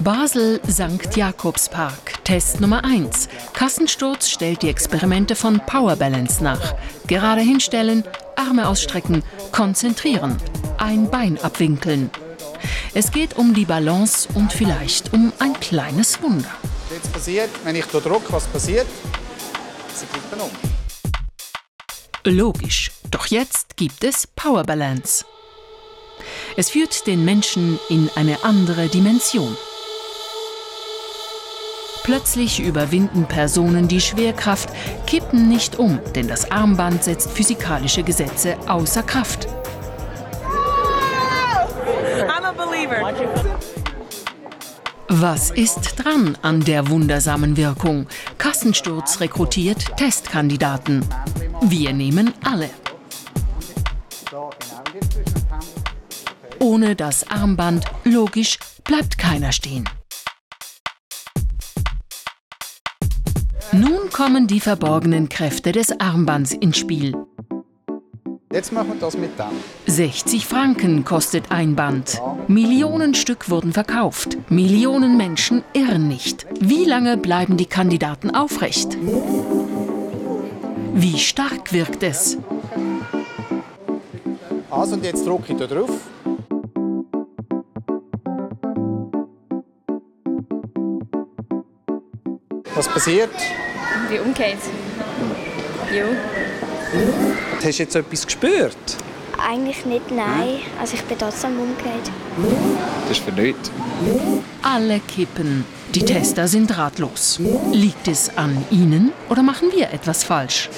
Basel St. Jakobspark. Test Nummer 1. Kassensturz stellt die Experimente von Power Balance nach. Gerade hinstellen, Arme ausstrecken, konzentrieren, ein Bein abwinkeln. Es geht um die Balance und vielleicht um ein kleines Wunder. Jetzt passiert, wenn ich hier drücke, was passiert? Sie kippen um. Logisch. Doch jetzt gibt es Power Balance. Es führt den Menschen in eine andere Dimension. Plötzlich überwinden Personen die Schwerkraft, kippen nicht um, denn das Armband setzt physikalische Gesetze außer Kraft. Was ist dran an der wundersamen Wirkung? Kassensturz rekrutiert Testkandidaten. Wir nehmen alle. Ohne das Armband, logisch, bleibt keiner stehen. Nun kommen die verborgenen Kräfte des Armbands ins Spiel. Jetzt machen wir das mit dem. 60 Franken kostet ein Band. Millionen Stück wurden verkauft. Millionen Menschen irren nicht. Wie lange bleiben die Kandidaten aufrecht? Wie stark wirkt es? Also und jetzt drücke ich da drauf. Was passiert? Wie umgeht. Jo. Hast du jetzt etwas gespürt? Eigentlich nicht, nein. Also ich bin trotzdem umgekehrt. Das ist vernünftig. Alle kippen. Die Tester sind ratlos. Liegt es an ihnen oder machen wir etwas falsch?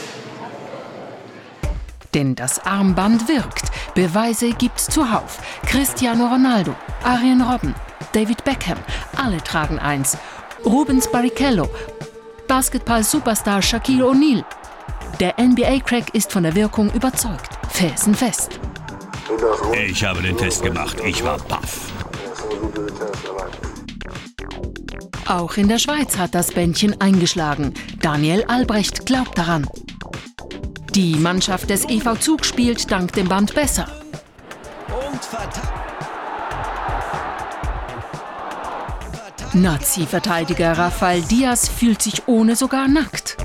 Denn das Armband wirkt. Beweise gibt's zuhauf. Cristiano Ronaldo, Arjen Robben, David Beckham, alle tragen eins. Rubens Barrichello, Basketball-Superstar Shaquille O'Neal. Der NBA-Crack ist von der Wirkung überzeugt. Felsenfest. Ich habe den Test gemacht. Ich war baff. Auch in der Schweiz hat das Bändchen eingeschlagen. Daniel Albrecht glaubt daran. Die Mannschaft des EV Zug spielt dank dem Band besser. Und verteidigt. Nazi-Verteidiger Rafael Diaz fühlt sich ohne sogar nackt.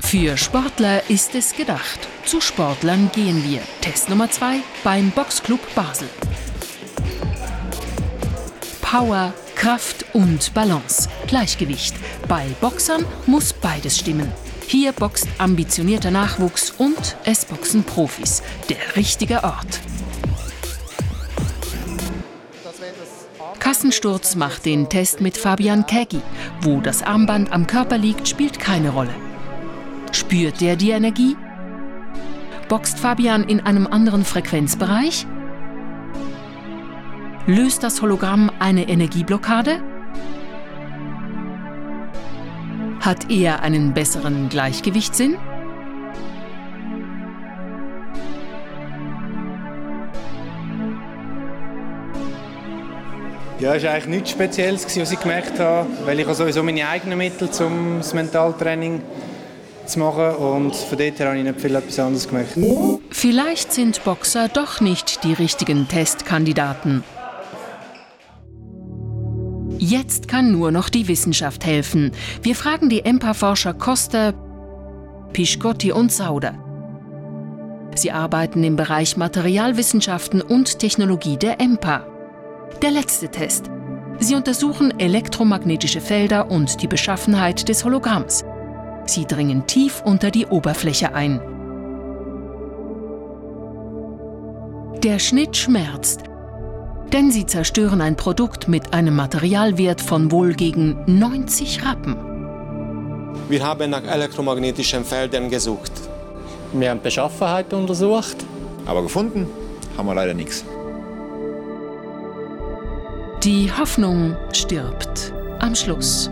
Für Sportler ist es gedacht. Zu Sportlern gehen wir. Test Nummer 2 beim Boxclub Basel. Power, Kraft und Balance. Gleichgewicht. Bei Boxern muss beides stimmen. Hier boxt ambitionierter Nachwuchs und es boxen Profis. Der richtige Ort. Kassensturz macht den Test mit Fabian Kägi. Wo das Armband am Körper liegt, spielt keine Rolle. Spürt der die Energie? Boxt Fabian in einem anderen Frequenzbereich? Löst das Hologramm eine Energieblockade? Hat er einen besseren Gleichgewichtssinn? Ja, es war eigentlich nichts Spezielles, was ich gemerkt habe, weil ich habe sowieso meine eigenen Mittel, um das Mentaltraining zu machen und von dort her habe ich nicht viel etwas anderes gemerkt. Vielleicht sind Boxer doch nicht die richtigen Testkandidaten. Jetzt kann nur noch die Wissenschaft helfen. Wir fragen die EMPA-Forscher Costa, Piscotti und Sauder. Sie arbeiten im Bereich Materialwissenschaften und Technologie der EMPA. Der letzte Test. Sie untersuchen elektromagnetische Felder und die Beschaffenheit des Hologramms. Sie dringen tief unter die Oberfläche ein. Der Schnitt schmerzt, denn sie zerstören ein Produkt mit einem Materialwert von wohl gegen 90 Rappen. Wir haben nach elektromagnetischen Feldern gesucht. Wir haben Beschaffenheit untersucht. Aber gefunden haben wir leider nichts. Die Hoffnung stirbt am Schluss.